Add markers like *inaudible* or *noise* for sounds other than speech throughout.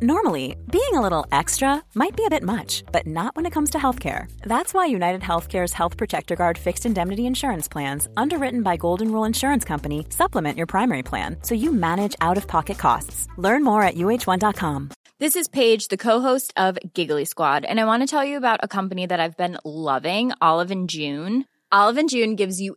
Normally, being a little extra might be a bit much, but not when it comes to healthcare. That's why United Healthcare's Health Protector Guard fixed indemnity insurance plans, underwritten by Golden Rule Insurance Company, supplement your primary plan so you manage out of pocket costs. Learn more at uh1.com. This is Paige, the co-host of Giggly Squad, and I want to tell you about a company that I've been loving, Olive and June. Olive and June gives you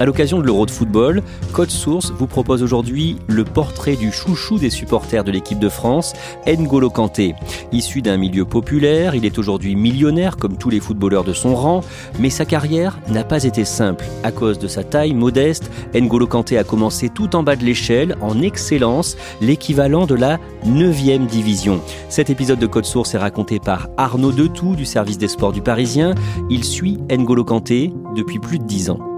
À l'occasion de l'Euro de football, Code Source vous propose aujourd'hui le portrait du chouchou des supporters de l'équipe de France, N'Golo Kanté. Issu d'un milieu populaire, il est aujourd'hui millionnaire comme tous les footballeurs de son rang, mais sa carrière n'a pas été simple. À cause de sa taille modeste, N'Golo Kanté a commencé tout en bas de l'échelle, en excellence, l'équivalent de la 9e division. Cet épisode de Code Source est raconté par Arnaud Detout du service des sports du Parisien. Il suit N'Golo Kanté depuis plus de 10 ans.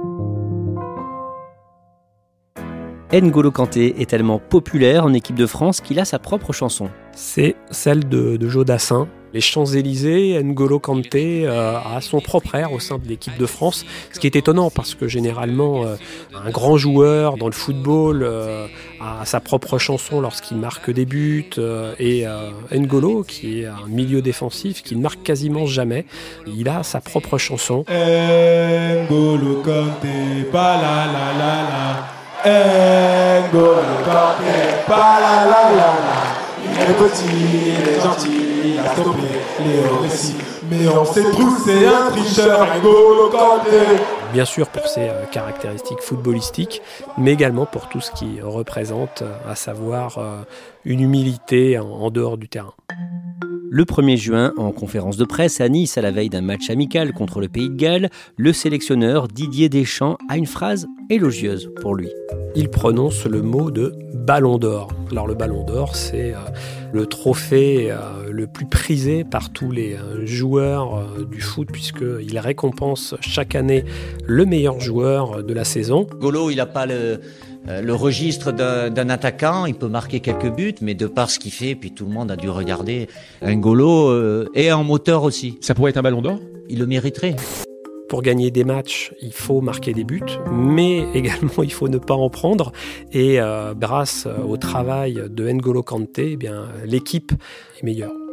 N'Golo Kanté est tellement populaire en équipe de France qu'il a sa propre chanson. C'est celle de, de Joe Dassin. Les Champs-Élysées, N'Golo Kanté euh, a son propre air au sein de l'équipe de France, ce qui est étonnant parce que généralement euh, un grand joueur dans le football euh, a sa propre chanson lorsqu'il marque des buts euh, et euh, N'Golo qui est un milieu défensif qui ne marque quasiment jamais, il a sa propre chanson. N'Golo Kanté, pa la la la la. N'Golo Kanté, pa la la la la. Il est petit, il est gentil, il a stoppé les récits. Mais on sait tous, c'est un tricheur, N'Golo Kanté. Bien sûr pour ses euh, caractéristiques footballistiques, mais également pour tout ce qu'il représente, euh, à savoir euh, une humilité en, en dehors du terrain. Le 1er juin, en conférence de presse à Nice à la veille d'un match amical contre le Pays de Galles, le sélectionneur Didier Deschamps a une phrase élogieuse pour lui. Il prononce le mot de ballon d'or. Alors le ballon d'or, c'est euh, le trophée euh, le plus prisé par tous les euh, joueurs du foot puisqu'il récompense chaque année le meilleur joueur de la saison. Golo, il n'a pas le, le registre d'un d'un attaquant, il peut marquer quelques buts, mais de par ce qu'il fait, puis tout le monde a dû regarder, un Golo euh, est en moteur aussi. Ça pourrait être un ballon d'or? Il le mériterait. Pour gagner des matchs, il faut marquer des buts, mais *laughs* également il faut ne pas en prendre. Et euh, grâce au travail de N'Golo Kanté, eh bien l'équipe est meilleure.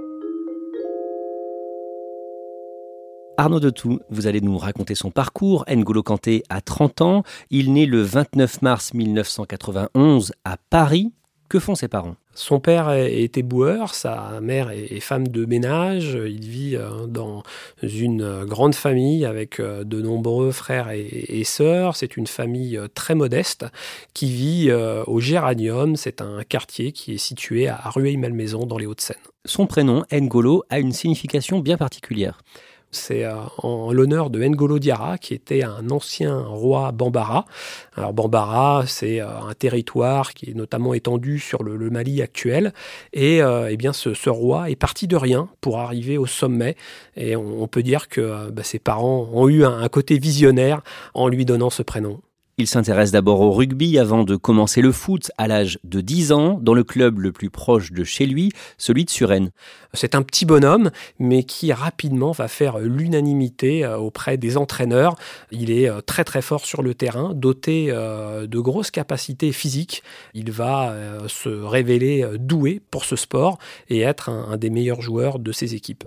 Arnaud Detout, vous allez nous raconter son parcours. N'Golo Kanté a 30 ans. Il naît le 29 mars 1991 à Paris. Que font ses parents? Son père était boueur, sa mère est femme de ménage. Il vit euh, dans une grande famille avec euh, de nombreux frères et, et sœurs. C'est une famille euh, très modeste qui vit au Géranium. C'est un quartier qui est situé à Rueil-Malmaison dans les Hauts-de-Seine. Son prénom, N'Golo, a une signification bien particulière. C'est euh, en l'honneur de N'Golo Diarra, qui était un ancien roi Bambara. Alors Bambara, c'est euh, un territoire qui est notamment étendu sur le, Mali actuel. Et euh, eh bien, ce, roi est parti de rien pour arriver au sommet. Et on, peut dire que bah, ses parents ont eu un côté visionnaire en lui donnant ce prénom. Il s'intéresse d'abord au rugby avant de commencer le foot à l'âge de 10 ans dans le club le plus proche de chez lui, celui de Suresnes. C'est un petit bonhomme, mais qui rapidement va faire l'unanimité auprès des entraîneurs. Il est très très fort sur le terrain, doté de grosses capacités physiques. Il va se révéler doué pour ce sport et être un, un des meilleurs joueurs de ses équipes.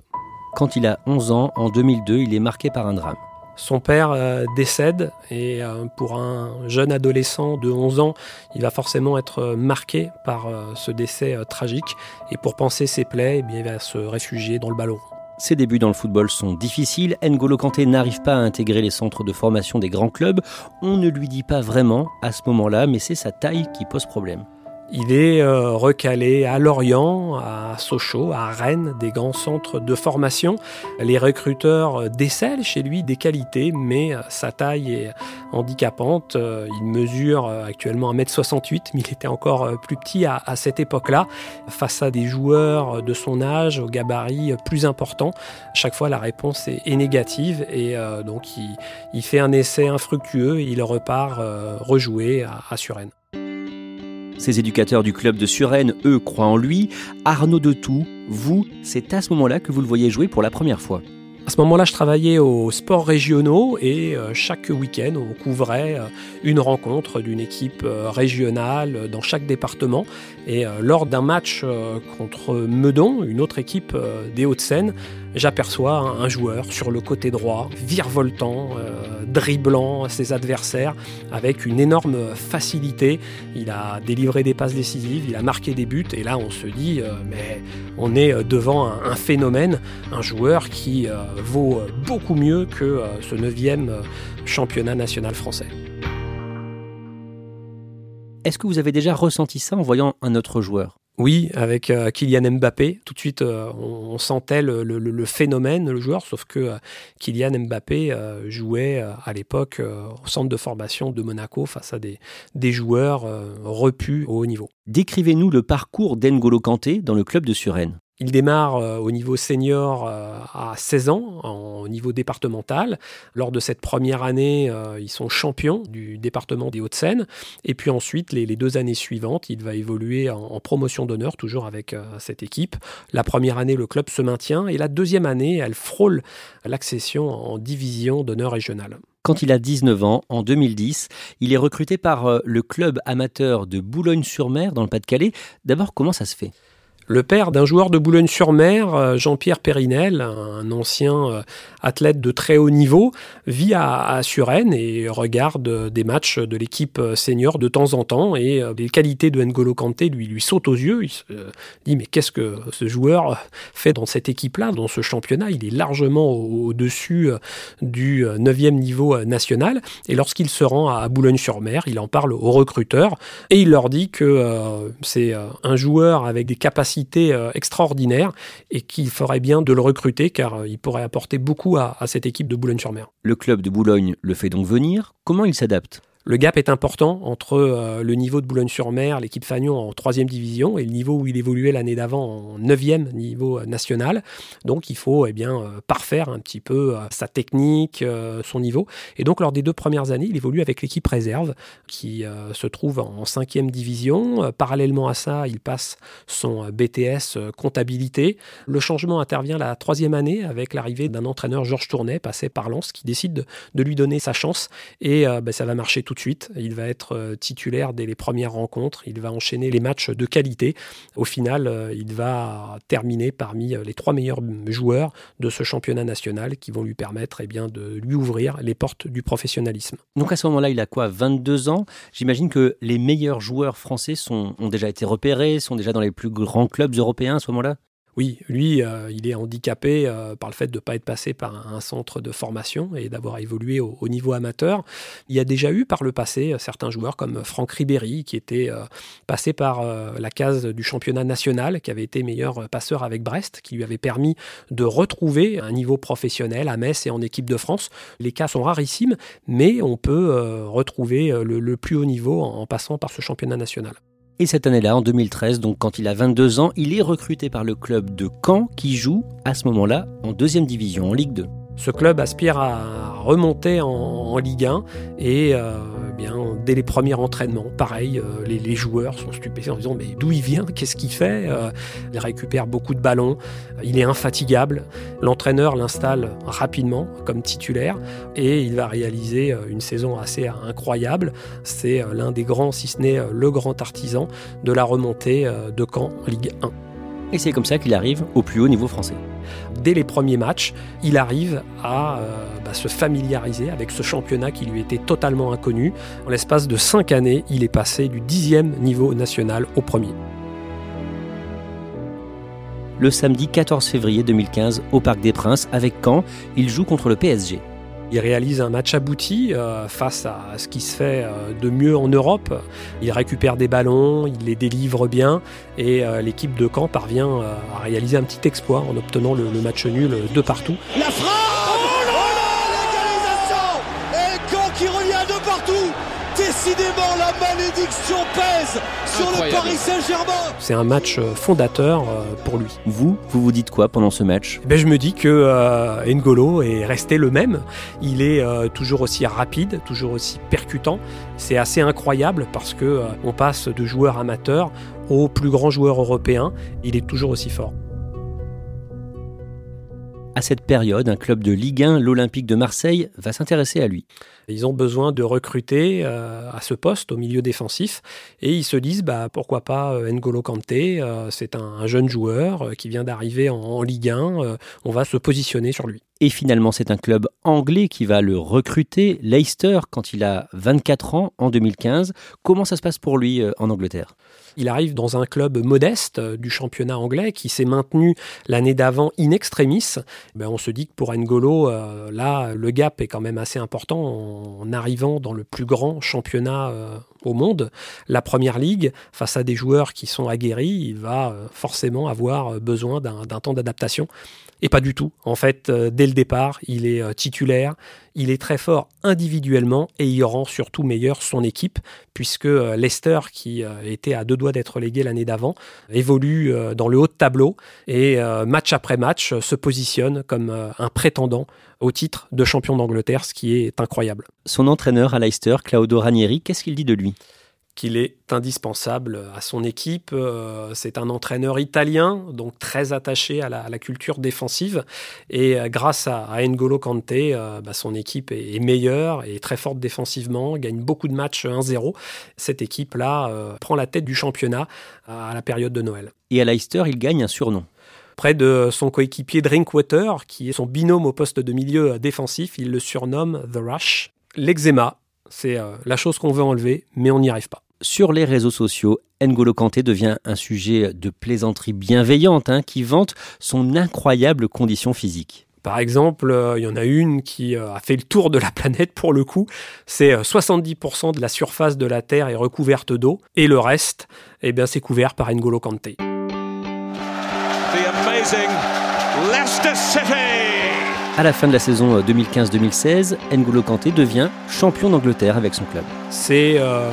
Quand il a 11 ans, en 2002, il est marqué par un drame. Son père euh, décède et euh, pour un jeune adolescent de 11 ans, il va forcément être marqué par euh, ce décès tragique et pour penser ses plaies, eh il va se réfugier dans le ballon. Ses débuts dans le football sont difficiles. N'Golo Kanté n'arrive pas à intégrer les centres de formation des grands clubs. On ne lui dit pas vraiment à ce moment-là, mais c'est sa taille qui pose problème. Il est euh, recalé à Lorient, à Sochaux, à Rennes, des grands centres de formation. Les recruteurs décèlent chez lui des qualités, mais euh, sa taille est handicapante. Euh, il mesure actuellement 1m68, mais il était encore plus petit à, cette époque-là. Face à des joueurs de son âge, au gabarit plus important, chaque fois la réponse est, négative et donc il, fait un essai infructueux et il repart rejouer à, à Suresnes. Ces éducateurs du club de Suresnes, eux, croient en lui. Arnaud de Tout, vous, c'est à ce moment-là que vous le voyez jouer pour la première fois. À ce moment-là, je travaillais aux sports régionaux et euh, chaque week-end, on couvrait euh, une rencontre d'une équipe euh, régionale dans chaque département. Et lors d'un match contre Meudon, une autre équipe des Hauts-de-Seine, j'aperçois un joueur sur le côté droit, virevoltant, dribblant ses adversaires avec une énorme facilité. Il a délivré des passes décisives, il a marqué des buts. Et là, on se dit, mais on est devant un, phénomène, un joueur qui vaut beaucoup mieux que euh, ce neuvième euh, championnat national français. Est-ce que vous avez déjà ressenti ça en voyant un autre joueur? Oui, avec euh, Kylian Mbappé, tout de suite on, sentait le, phénomène, le joueur, sauf que Kylian Mbappé jouait à l'époque au centre de formation de Monaco face à des, des joueurs repus au haut niveau. Décrivez-nous le parcours d'Engolo Kanté dans le club de Suresnes. Il démarre euh, au niveau senior euh, à 16 ans, au niveau départemental. Lors de cette première année, euh, ils sont champions du département des Hauts-de-Seine. Et puis ensuite, les, deux années suivantes, il va évoluer en, promotion d'honneur, toujours avec cette équipe. La première année, le club se maintient. Et la deuxième année, elle frôle l'accession en division d'honneur régionale. Quand il a 19 ans, en 2010, il est recruté par le club amateur de Boulogne-sur-Mer dans le Pas-de-Calais. D'abord, comment ça se fait? Le père d'un joueur de Boulogne-sur-Mer, euh, Jean-Pierre Périnel, un ancien euh, athlète de très haut niveau, vit à, Suresnes et regarde euh, des matchs de l'équipe senior de temps en temps et les qualités de N'Golo Kanté lui, lui sautent aux yeux. Il se dit mais qu'est-ce que ce joueur fait dans cette équipe-là, dans ce championnat? Il est largement au-dessus du 9e niveau national et lorsqu'il se rend à Boulogne-sur-Mer, il en parle aux recruteurs et il leur dit que c'est un joueur avec des capacités euh, extraordinaire et qu'il ferait bien de le recruter car euh, il pourrait apporter beaucoup à, à cette équipe de Boulogne-sur-Mer. Le club de Boulogne le fait donc venir. Comment il s'adapte? Le gap est important entre euh, le niveau de Boulogne-sur-Mer, l'équipe Fagnon en troisième division, et le niveau où il évoluait l'année d'avant en neuvième niveau euh, national. Donc il faut eh bien, euh, parfaire un petit peu sa technique, son niveau. Et donc lors des deux premières années, il évolue avec l'équipe réserve qui se trouve en cinquième division. Parallèlement à ça, il passe son BTS comptabilité. Le changement intervient la troisième année avec l'arrivée d'un entraîneur Georges Tournet, passé par Lens, qui décide de, lui donner sa chance. Et ben, ça va marcher de suite. Il va être euh, titulaire dès les premières rencontres. Il va enchaîner les matchs de qualité. Au final, euh, il va terminer parmi euh, les trois meilleurs joueurs de ce championnat national qui vont lui permettre eh bien, de lui ouvrir les portes du professionnalisme. Donc à ce moment-là, il a quoi 22 ans? J'imagine que les meilleurs joueurs français ont déjà été repérés, sont déjà dans les plus grands clubs européens à ce moment-là? Oui, lui, euh, il est handicapé euh, par le fait de ne pas être passé par un, centre de formation et d'avoir évolué au, niveau amateur. Il y a déjà eu par le passé euh, certains joueurs comme Franck Ribéry, qui était passé par la case du championnat national, qui avait été meilleur passeur avec Brest, qui lui avait permis de retrouver un niveau professionnel à Metz et en équipe de France. Les cas sont rarissimes, mais on peut retrouver le, plus haut niveau en passant par ce championnat national. Et cette année-là, en 2013, donc quand il a 22 ans, il est recruté par le club de Caen qui joue à ce moment-là en deuxième division, en Ligue 2. Ce club aspire à remonter en, Ligue 1 et euh, bien, dès les premiers entraînements, pareil, euh, les, joueurs sont stupéfaits en disant mais d'où il vient, qu'est-ce qu'il fait? Euh, Il récupère beaucoup de ballons, il est infatigable. L'entraîneur l'installe rapidement comme titulaire et il va réaliser une saison assez incroyable. C'est l'un des grands, si ce n'est le grand artisan de la remontée de Caen en Ligue 1. Et c'est comme ça qu'il arrive au plus haut niveau français. Dès les premiers matchs, il arrive à euh, bah, se familiariser avec ce championnat qui lui était totalement inconnu. En l'espace de cinq années, il est passé du dixième niveau national au premier. le samedi 14 février 2015 au Parc des Princes avec Caen. Il joue contre le PSG. Il réalise un match abouti euh, face à ce qui se fait euh, de mieux en Europe. Il récupère des ballons, il les délivre bien et euh, l'équipe de Caen parvient à réaliser un petit exploit en obtenant le, match nul de partout. Décidément, la malédiction pèse sur le Paris Saint-Germain. C'est un match euh, fondateur euh, pour lui. Vous, vous vous dites quoi pendant ce match? Eh ben, Je me dis que euh, N'Golo est resté le même. Il est euh, toujours aussi rapide, toujours aussi percutant. C'est assez incroyable parce que euh, on passe de joueur amateur au plus grand joueur européen. Il est toujours aussi fort. À cette période, un club de Ligue 1, l'Olympique de Marseille, va s'intéresser à lui. Ils ont besoin de recruter euh, à ce poste au milieu défensif et ils se disent bah, pourquoi pas euh, N'Golo Kanté, euh, c'est un, un, jeune joueur qui vient d'arriver en, en, Ligue 1, euh, on va se positionner sur lui. Et finalement, c'est un club anglais qui va le recruter, Leicester, quand il a 24 ans en 2015. Comment ça se passe pour lui euh, en Angleterre? Il arrive dans un club modeste du championnat anglais qui s'est maintenu l'année d'avant in extremis. Ben on se dit que pour N'Golo, euh, là, le gap est quand même assez important en, arrivant dans le plus grand championnat euh, au monde, la première ligue, face à des joueurs qui sont aguerris, il va euh, forcément avoir besoin d'un temps d'adaptation. Et pas du tout. En fait, euh, dès départ, il est euh, titulaire, il est très fort individuellement et il rend surtout meilleur son équipe, puisque euh, Leicester, qui était à deux doigts d'être légué l'année d'avant, évolue dans le haut de tableau et match après match se positionne comme un prétendant au titre de champion d'Angleterre, ce qui est incroyable. Son entraîneur à Leicester, Claudio Ranieri, qu'est-ce qu'il dit de lui? Qu'il est indispensable à son équipe. Euh, c'est un entraîneur italien, donc très attaché à la, à la culture défensive. Et euh, grâce à, à N'Golo Kanté, euh, bah, son équipe est, est, meilleure et très forte défensivement, gagne beaucoup de matchs 1-0. Cette équipe-là prend la tête du championnat à la période de Noël. Et à Leicester, il gagne un surnom près de son coéquipier Drinkwater, qui est son binôme au poste de milieu défensif. Il le surnomme The Rush. L'eczéma, c'est la chose qu'on veut enlever, mais on n'y arrive pas. Sur les réseaux sociaux, N'Golo Kanté devient un sujet de plaisanterie bienveillante hein, qui vante son incroyable condition physique. Par exemple, euh, il y en a une qui euh, a fait le tour de la planète pour le coup. C'est euh, 70% de la surface de la Terre est recouverte d'eau et le reste, eh bien, c'est couvert par N'Golo Kanté. À la fin de la saison 2015-2016, N'Golo Kanté devient champion d'Angleterre avec son club. C'est euh,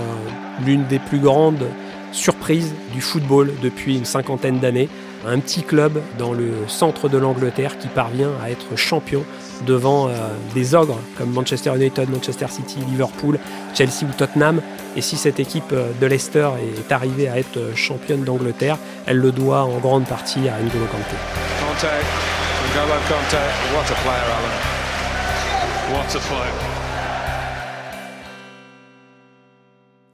l'une des plus grandes surprises du football depuis une cinquantaine d'années. Un petit club dans le centre de l'Angleterre qui parvient à être champion devant euh, des ogres comme Manchester United, Manchester City, Liverpool, Chelsea ou Tottenham. Et si cette équipe de Leicester est arrivée à être championne d'Angleterre, elle le doit en grande partie à N'Golo Kanté. N'Golo what a player, Alan. What a player.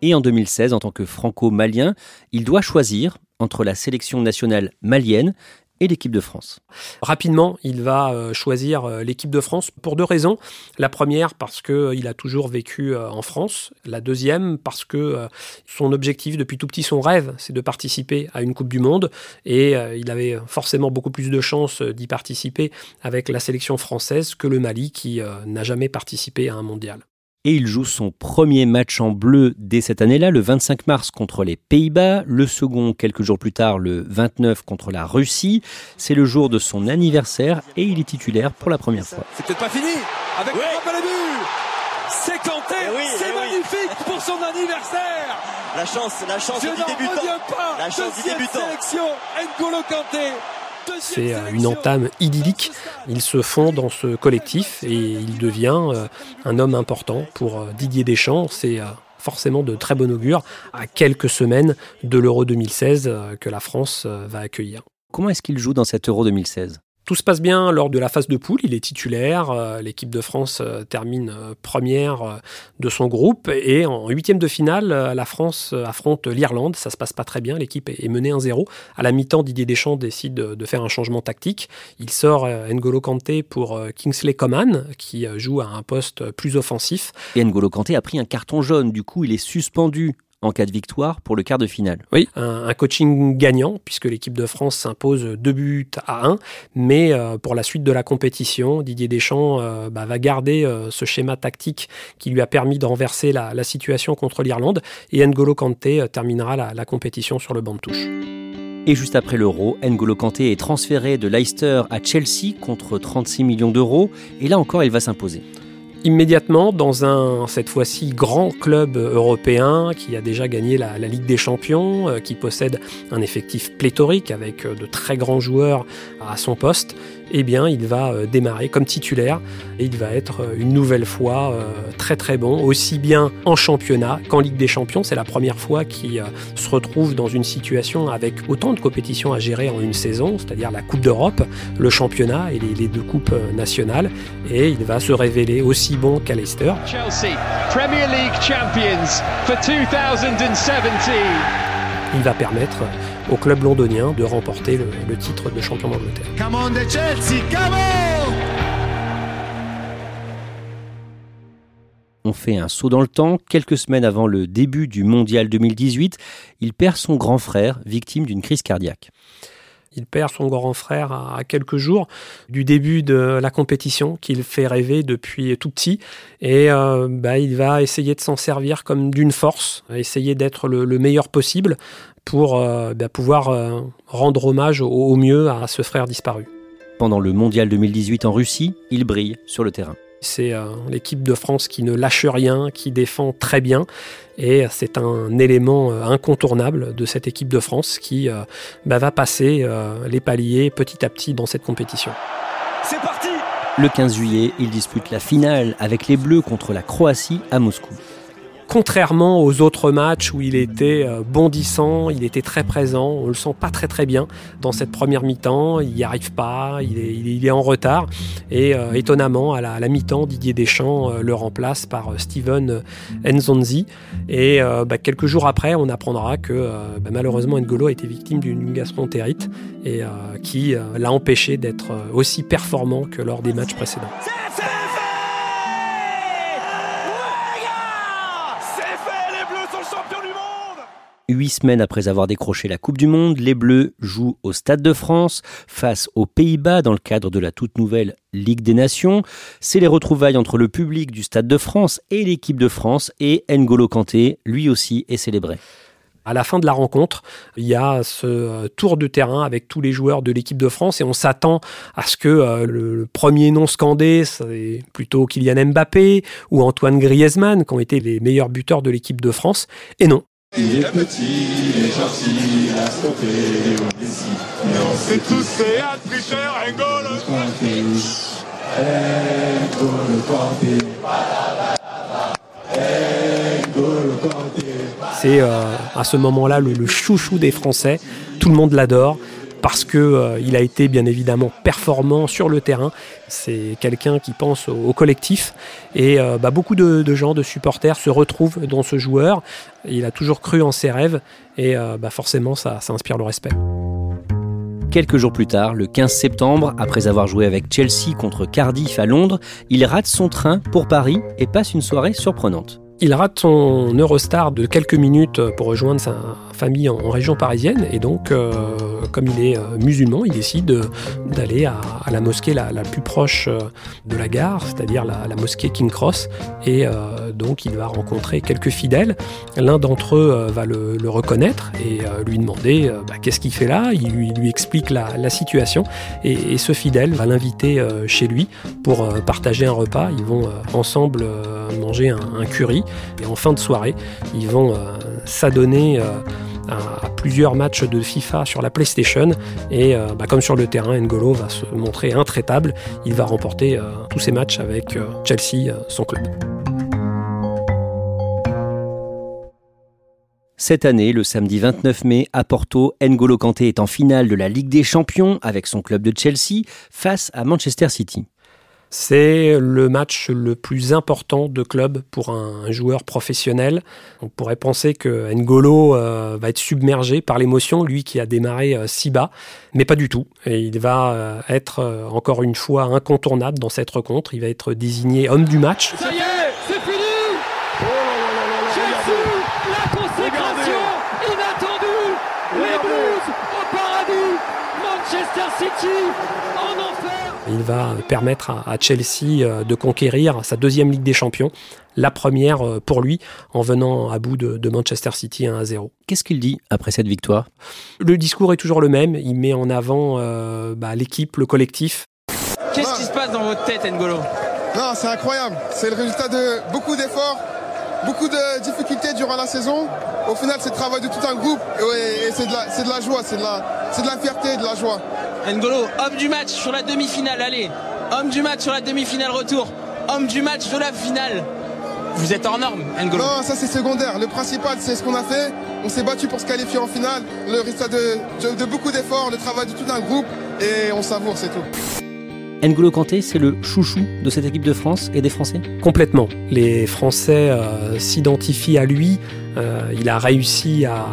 Et en 2016, en tant que franco-malien, il doit choisir entre la sélection nationale malienne et l'équipe de France. Rapidement, il va euh, choisir euh, l'équipe de France pour deux raisons. La première, parce qu'il euh, a toujours vécu en France. La deuxième, parce que son objectif depuis tout petit, son rêve, c'est de participer à une Coupe du Monde. Et il avait forcément beaucoup plus de chances d'y participer avec la sélection française que le Mali, qui n'a jamais participé à un mondial et il joue son premier match en bleu dès cette année-là, le 25 mars contre les Pays-Bas, le second quelques jours plus tard, le 29 contre la Russie. C'est le jour de son anniversaire et il est titulaire pour la première fois. C'est peut-être pas fini avec oui. le à la but C'est Kanté, oui, c'est magnifique oui. pour son anniversaire La chance, la chance Je du débutant. Pas. La chance du débutant. sélection, N'Golo Kanté c'est une entame idyllique. Il se fond dans ce collectif et il devient un homme important pour Didier Deschamps. C'est forcément de très bon augure à quelques semaines de l'Euro 2016 que la France va accueillir. Comment est-ce qu'il joue dans cet Euro 2016 tout se passe bien lors de la phase de poule, il est titulaire, l'équipe de France termine première de son groupe. Et en huitième de finale, la France affronte l'Irlande, ça se passe pas très bien, l'équipe est menée 1-0. À la mi-temps, Didier Deschamps décide de faire un changement tactique, il sort N'Golo Kanté pour Kingsley Coman qui joue à un poste plus offensif. Et N'Golo Kanté a pris un carton jaune, du coup il est suspendu en cas de victoire pour le quart de finale. Oui, un, coaching gagnant, puisque l'équipe de France s'impose deux buts à un, mais euh, pour la suite de la compétition, Didier Deschamps euh, bah, va garder euh, ce schéma tactique qui lui a permis de renverser la, situation contre l'Irlande, et N'Golo Kanté terminera la, la compétition sur le banc de touche. Et juste après l'euro, N'Golo Kanté est transféré de Leicester à Chelsea contre 36 millions d'euros, et là encore il va s'imposer immédiatement dans un, cette fois-ci, grand club européen qui a déjà gagné la, Ligue des Champions, euh, qui possède un effectif pléthorique avec euh, de très grands joueurs à son poste, eh bien, il va euh, démarrer comme titulaire et il va être une nouvelle fois très très bon, aussi bien en championnat qu'en Ligue des Champions. C'est la première fois qu'il se retrouve dans une situation avec autant de compétitions à gérer en une saison, c'est-à-dire la Coupe d'Europe, le championnat et les, deux coupes nationales. Et il va se révéler aussi bon qu'à Leicester. Chelsea, Premier League champions for 2017. Il va permettre au club londonien de remporter le, titre de champion d'Angleterre. Come on Chelsea, come on On fait un saut dans le temps. Quelques semaines avant le début du Mondial 2018, il perd son grand frère, victime d'une crise cardiaque. Il perd son grand frère à quelques jours du début de la compétition qu'il fait rêver depuis tout petit. Et euh, bah, il va essayer de s'en servir comme d'une force, essayer d'être le, meilleur possible pour euh, bah, pouvoir euh, rendre hommage au mieux à ce frère disparu. Pendant le Mondial 2018 en Russie, il brille sur le terrain. C'est euh, l'équipe de France qui ne lâche rien, qui défend très bien. Et c'est un élément incontournable de cette équipe de France qui euh, bah, va passer les paliers petit à petit dans cette compétition. C'est parti Le 15 juillet, il dispute la finale avec les Bleus contre la Croatie à Moscou contrairement aux autres matchs où il était euh, bondissant, il était très présent, on le sent pas très très bien dans cette première mi-temps, il n'y arrive pas, il est, en retard et euh, étonnamment à la, mi-temps Didier Deschamps euh, le remplace par Steven Nzonzi et bah, quelques jours après on apprendra que bah, malheureusement N'Golo a été victime d'une gastroentérite et qui l'a empêché d'être aussi performant que lors des matchs précédents. Huit semaines après avoir décroché la Coupe du Monde, les Bleus jouent au Stade de France face aux Pays-Bas dans le cadre de la toute nouvelle Ligue des Nations. C'est les retrouvailles entre le public du Stade de France et l'équipe de France et N'Golo Kanté, lui aussi, est célébré. À la fin de la rencontre, il y a ce euh, tour de terrain avec tous les joueurs de l'équipe de France et on s'attend à ce que euh, le premier nom scandé, c'est plutôt Kylian Mbappé ou Antoine Griezmann, qui ont été les meilleurs buteurs de l'équipe de France. Et non, il est petit, il est gentil, il a stoppé Messi. Mais on sait tous c'est un tricheur, N'Golo C'est euh, à ce moment-là le, le chouchou des Français. Tout le monde l'adore parce que euh, a été bien évidemment performant sur le terrain. C'est quelqu'un qui pense au, collectif et euh, bah, beaucoup de, gens, de supporters se retrouvent dans ce joueur. Il a toujours cru en ses rêves et euh, bah, forcément ça inspire le respect. Quelques jours plus tard, le 15 septembre, après avoir joué avec Chelsea contre Cardiff à Londres, il rate son train pour Paris et passe une soirée surprenante. Il rate son Eurostar de quelques minutes pour rejoindre sa famille en, région parisienne et donc, euh, comme il est euh, musulman, il décide d'aller à, la mosquée la, plus proche euh, de la gare, c'est-à-dire la, mosquée King Cross, et donc il va rencontrer quelques fidèles. L'un d'entre eux va le, reconnaître et lui demander bah, qu'est-ce qu'il fait là? Il lui, explique la, situation et, ce fidèle va l'inviter chez lui pour partager un repas. Ils vont ensemble manger un, un curry et en fin de soirée, ils vont s'adonner à, plusieurs matchs de FIFA sur la PlayStation. Et euh, bah, comme sur le terrain, N'Golo va se montrer intraitable. Il va remporter euh, tous ses matchs avec euh, Chelsea, son club. Cette année, le samedi 29 mai, à Porto, N'Golo Kanté est en finale de la Ligue des Champions avec son club de Chelsea face à Manchester City. C'est le match le plus important de club pour un, joueur professionnel. On pourrait penser que N'Golo euh, va être submergé par l'émotion, lui qui a démarré euh, si bas, mais pas du tout. Et il va euh, être encore une fois incontournable dans cette rencontre. Il va être désigné homme du match c'est fini Manchester City en enfer. Il va permettre à Chelsea euh, de conquérir sa deuxième Ligue des Champions, la première euh, pour lui en venant à bout de, Manchester City 1 à 0. Qu'est-ce qu'il dit après cette victoire? Le discours est toujours le même, il met en avant euh, bah, l'équipe, le collectif. Qu'est-ce qui se passe dans votre tête N'Golo? Non, c'est incroyable, c'est le résultat de beaucoup d'efforts, beaucoup de difficultés durant la saison. Au final, c'est le travail de tout un groupe et, c'est de, la joie, c'est de la, de la fierté, de la joie. N'Golo, homme du match sur la demi-finale, allez. Homme du match sur la demi-finale retour. Homme du match de la finale. Vous êtes hors norme, N'Golo. Non, ça c'est secondaire. Le principal, c'est ce qu'on a fait. On s'est battu pour se qualifier en finale. Le résultat de, de beaucoup d'efforts, le travail de tout un groupe. Et on savoure, c'est tout. N'Golo Kanté, c'est le chouchou de cette équipe de France et des Français? Complètement. Les Français euh, s'identifient à lui. Euh, il a réussi à,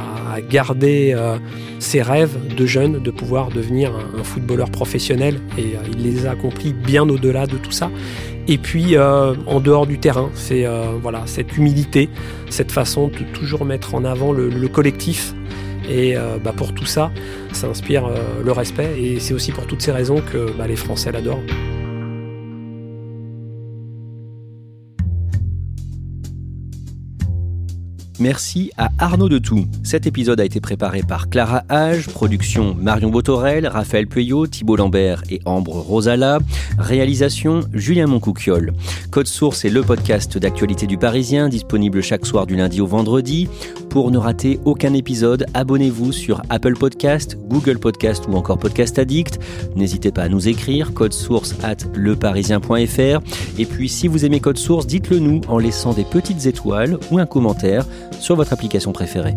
garder euh, ses rêves de jeune, de pouvoir devenir un, footballeur professionnel. Et il les a accomplis bien au-delà de tout ça. Et puis, en dehors du terrain, c'est voilà, cette humilité, cette façon de toujours mettre en avant le collectif et euh, bah, pour tout ça, ça inspire euh, le respect et c'est aussi pour toutes ces raisons que bah, les Français l'adorent. Merci à Arnaud de Tout. Cet épisode a été préparé par Clara Hage, production Marion Botorel, Raphaël Pueyo, Thibault Lambert et Ambre Rosala, réalisation Julien Moncouquiol. Code Source est le podcast d'actualité du Parisien, disponible chaque soir du lundi au vendredi. Pour ne rater aucun épisode, abonnez-vous sur Apple Podcast, Google Podcast ou encore Podcast Addict. N'hésitez pas à nous écrire, code source at leparisien.fr. Et puis si vous aimez Code Source, dites-le nous en laissant des petites étoiles ou un commentaire sur votre application préférée.